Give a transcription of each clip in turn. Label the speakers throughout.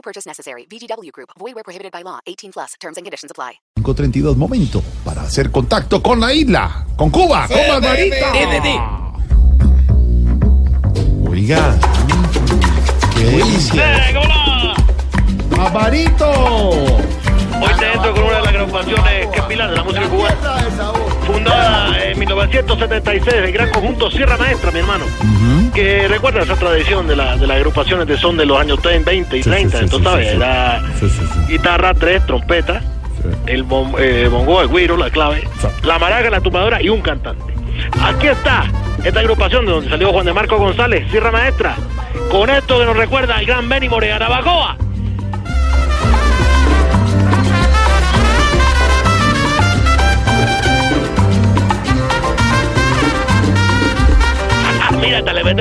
Speaker 1: No purchase necessary. VGW Group. Void where prohibited by law. 18 plus. Terms and conditions apply.
Speaker 2: 532, momento para hacer contacto con la isla, con Cuba, con Barbarita. Oiga, qué delicia.
Speaker 3: Hoy te entro con una de las agrupaciones que es pilar de la música cubana. Fundada en 1976, el gran conjunto Sierra Maestra, mi hermano. Que recuerda esa tradición de, la, de las agrupaciones de son de los años 30, 20 y
Speaker 2: Sí, sí,
Speaker 3: 30.
Speaker 2: sí,
Speaker 3: Entonces, ¿sabes? Era guitarra, tres, trompeta, el bom- eh, bongo, el guiro, la clave, la maraca, la tumbadora y un cantante. Aquí está esta agrupación de donde salió Juan de Marco González, Sierra Maestra, con esto que nos recuerda al gran Benny More Arabacoa.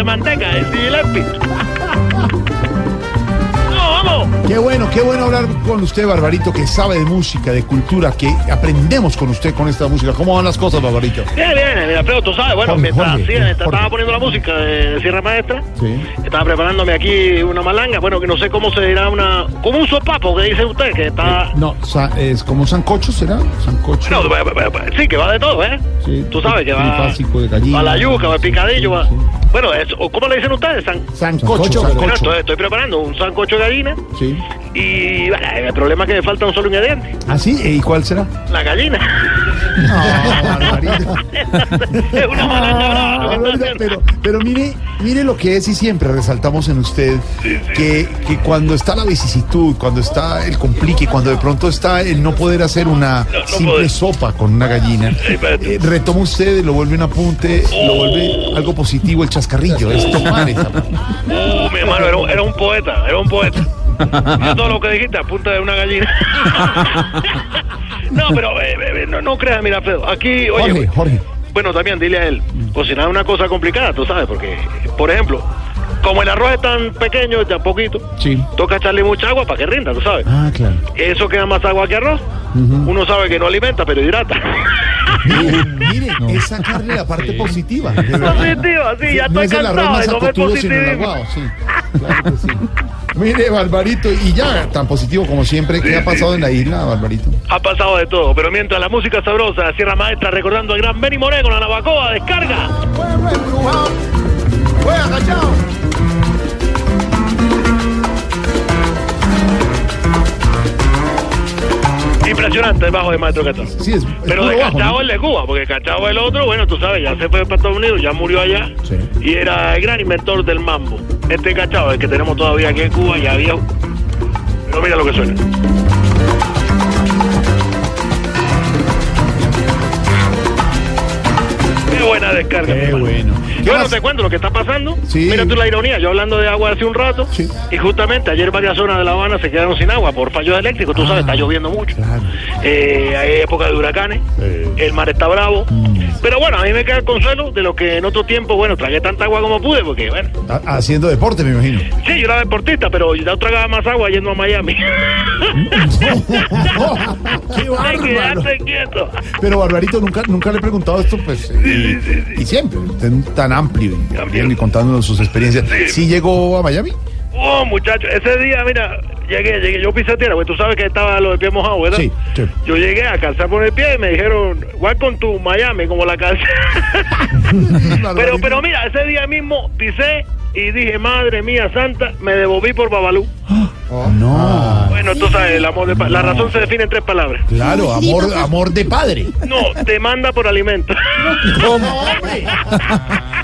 Speaker 3: Manteca, el Gillespie. ¡Vamos, vamos!
Speaker 2: Qué bueno, qué bueno hablar con usted, Barbarito, que sabe de música, de cultura, que aprendemos con usted con esta música. ¿Cómo van las cosas, Barbarito?
Speaker 3: Bien, bien, mira, pero tú sabes, bueno,
Speaker 2: Jorge,
Speaker 3: mientras
Speaker 2: Jorge,
Speaker 3: hacía-
Speaker 2: Jorge.
Speaker 3: estaba poniendo la música de Sierra Maestra,
Speaker 2: Sí.
Speaker 3: estaba preparándome aquí una malanga, bueno, que no sé cómo se dirá una, como un sopapo que dice usted, que está...
Speaker 2: No, sa- es como sancocho, ¿será? Sancocho.
Speaker 3: No, ba- ba- ba- sí, que va de todo, ¿eh?
Speaker 2: Sí,
Speaker 3: Tú sabes que va
Speaker 2: trifásico de gallina.
Speaker 3: va la yuca, va el picadillo, va... Bueno, es- o ¿cómo le dicen ustedes? San...
Speaker 2: Sancocho,
Speaker 3: Bueno,
Speaker 2: sancocho.
Speaker 3: estoy, estoy preparando un sancocho de gallina
Speaker 2: Sí.
Speaker 3: Y bueno, el problema es que me falta un solo ingrediente,
Speaker 2: ¿Ah, sí? ¿Y cuál será?
Speaker 3: la gallina.
Speaker 2: No,
Speaker 3: es una haciendo.
Speaker 2: pero, pero mire, mire lo que es y siempre resaltamos en usted que, que cuando está la vicisitud, cuando está el complique, cuando de pronto está el no poder hacer una simple
Speaker 3: poder.
Speaker 2: sopa con una gallina, eh, retoma usted, lo vuelve un apunte, lo vuelve algo positivo, el chascarrillo, es tomar esa.
Speaker 3: Uh, mi hermano, era, era un poeta, era un poeta. Todo lo que dijiste a punta de una gallina. no, pero eh, eh, no, no creas, mira, Alfredo. Aquí, oye,
Speaker 2: Jorge, Jorge.
Speaker 3: bueno, también dile a él, cocinar es una cosa complicada, tú sabes, porque, por ejemplo, como el arroz es tan pequeño, tan poquito,
Speaker 2: Sí.
Speaker 3: toca echarle mucha agua para que rinda, tú sabes.
Speaker 2: Ah, claro.
Speaker 3: Eso queda más agua que arroz. Uno sabe que no alimenta, pero hidrata.
Speaker 2: Mire, mire, es sacarle la parte positiva.
Speaker 3: Positivo, sí, ya
Speaker 2: no
Speaker 3: estoy
Speaker 2: es
Speaker 3: cansado de comer
Speaker 2: acotudo, sino el
Speaker 3: positivismo.
Speaker 2: aguado, sí. Claro que sí. Mire, Barbarito, y ya tan positivo como siempre, ¿qué ha pasado en la isla, Barbarito?
Speaker 3: Ha pasado de todo, pero mientras la música sabrosa, Sierra Maestra, recordando al gran Benny Moreno con la Navacoa, descarga. El bajo de Maestro Cachao.
Speaker 2: Sí, es, es
Speaker 3: Pero de
Speaker 2: puro bajo,
Speaker 3: Cachao
Speaker 2: ¿no?
Speaker 3: el de Cuba, porque Cachao el otro, bueno, tú sabes, ya se fue para Estados Unidos, ya murió allá.
Speaker 2: Sí.
Speaker 3: Y era el gran inventor del mambo. Este Cachao, el que tenemos todavía aquí en Cuba, ya viejo. Pero mira lo que suena. Qué buena descarga.
Speaker 2: Qué bueno. ¿Qué
Speaker 3: Bueno,
Speaker 2: más?
Speaker 3: te cuento lo que está pasando.
Speaker 2: Sí.
Speaker 3: Mira tú la ironía. Yo hablando de agua hace un rato.
Speaker 2: Sí.
Speaker 3: Y justamente ayer varias zonas de La Habana se quedaron sin agua por fallos eléctricos. Tú
Speaker 2: Ah,
Speaker 3: sabes, está lloviendo mucho.
Speaker 2: claro.
Speaker 3: Eh, hay época de huracanes.
Speaker 2: Sí.
Speaker 3: El mar está bravo.
Speaker 2: Mm.
Speaker 3: Pero bueno, a mí me queda el consuelo de lo que en otro tiempo, bueno, tragué tanta agua como pude. Porque, bueno,
Speaker 2: Ha- Haciendo deporte, me imagino.
Speaker 3: sí, yo era deportista, pero yo tragaba más agua yendo a Miami.
Speaker 2: ¡Qué
Speaker 3: Hay
Speaker 2: bárbaro!
Speaker 3: que quedarse quieto.
Speaker 2: Pero Barbarito, nunca, nunca le he preguntado esto, pues, y, y siempre, tan amplio y, también y contándonos sus experiencias. ¿Sí llegó a Miami?
Speaker 3: Oh, muchacho, ese día, mira, llegué, llegué, yo pisé tierra, porque tú sabes que estaba lo de pie mojado, ¿verdad?
Speaker 2: Sí, sí.
Speaker 3: Yo llegué a calzar por el pie y me dijeron, welcome to Miami, como la calza. pero, pero mira, ese día mismo pisé y dije, madre mía santa, me devolví por Babalú.
Speaker 2: No.
Speaker 3: Bueno, tú sabes, el amor de pa- la razón se define en tres palabras.
Speaker 2: Claro, amor, amor de padre.
Speaker 3: No, te manda por alimento.
Speaker 2: No,
Speaker 3: Y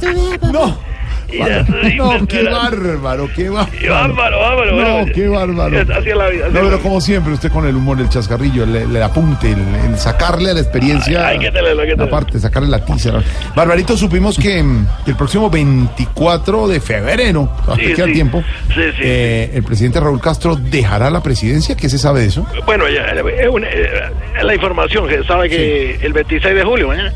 Speaker 3: soy
Speaker 2: No, qué bárbaro, qué bárbaro.
Speaker 3: Y bárbaro, bárbaro.
Speaker 2: No,
Speaker 3: bueno,
Speaker 2: qué bárbaro.
Speaker 3: es- Así es la vida. así
Speaker 2: No, pero como siempre, usted con el humor, el chascarrillo, el, el apunte, el, el sacarle a la experiencia.
Speaker 3: Hay que tenerlo,
Speaker 2: la parte, sacarle la tiza. ¿no? Barbarito, supimos que, mm, que el próximo 24 de febrero,
Speaker 3: Sí,
Speaker 2: tiempo,
Speaker 3: Sí,
Speaker 2: eh, el presidente Raúl Castro dejará la presidencia. ¿Qué se sabe de eso?
Speaker 3: Bueno, ya, es, una- es la información que sabe que el 26 de julio, mañana,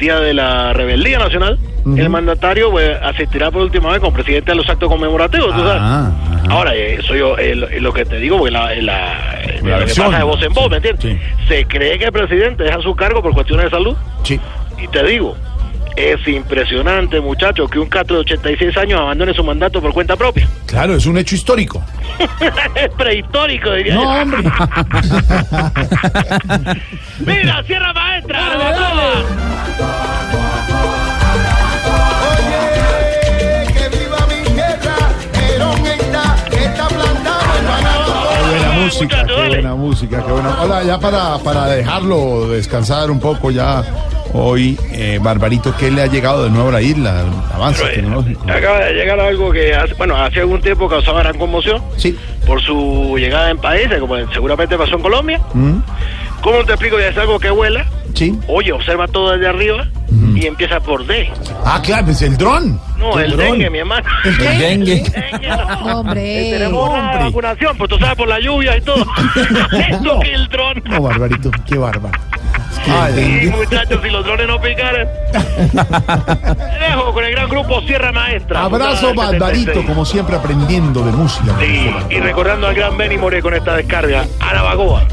Speaker 3: día de la rebeldía nacional, el mandatario pues, asistirá por última vez como presidente a los actos conmemorativos. ¿tú sabes?
Speaker 2: Ah.
Speaker 3: Ahora, eh, eso yo eh, lo, lo que te digo, porque la, la, eh,
Speaker 2: La
Speaker 3: lo que pasa de voz en voz, ¿me entiendes?
Speaker 2: Sí.
Speaker 3: Se cree que el presidente deja su cargo por cuestiones de salud.
Speaker 2: Sí.
Speaker 3: Y te digo, es impresionante, muchacho, que un cato de 86 años abandone su mandato por cuenta propia.
Speaker 2: Claro, es un hecho histórico.
Speaker 3: es prehistórico, diría
Speaker 2: No,
Speaker 3: yo.
Speaker 2: hombre.
Speaker 3: Mira, Sierra Maestra,
Speaker 2: música, qué buena. Hola, ya para, para dejarlo descansar un poco ya hoy, eh, Barbarito, ¿qué le ha llegado de nuevo a la isla?
Speaker 3: Pero,
Speaker 2: tecnológico.
Speaker 3: Acaba de llegar algo que, hace, bueno, hace algún tiempo causaba gran conmoción
Speaker 2: Sí.
Speaker 3: por su llegada en países, como seguramente pasó en Colombia.
Speaker 2: Mm,
Speaker 3: ¿Cómo te explico? Ya es algo que vuela.
Speaker 2: Sí.
Speaker 3: Oye, observa todo desde arriba y empieza por D.
Speaker 2: Ah, claro, pues el dron.
Speaker 3: No, el
Speaker 2: dron.
Speaker 3: dengue, mi hermano.
Speaker 2: El dengue.
Speaker 3: Dengue, no.
Speaker 4: Hombre.
Speaker 3: Tenemos una vacunación, pues tú sabes, por la lluvia y todo. Esto que el dron.
Speaker 2: No, Barbarito, qué bárbaro. Es que el
Speaker 3: sí, muchachos, si los drones no picaran. Te dejo con el gran grupo Sierra Maestra.
Speaker 2: Abrazo,
Speaker 3: el
Speaker 2: Barbarito,
Speaker 3: 76.
Speaker 2: como siempre aprendiendo de música.
Speaker 3: Sí, y recordando al gran Benny More con esta descarga, Anabagoa.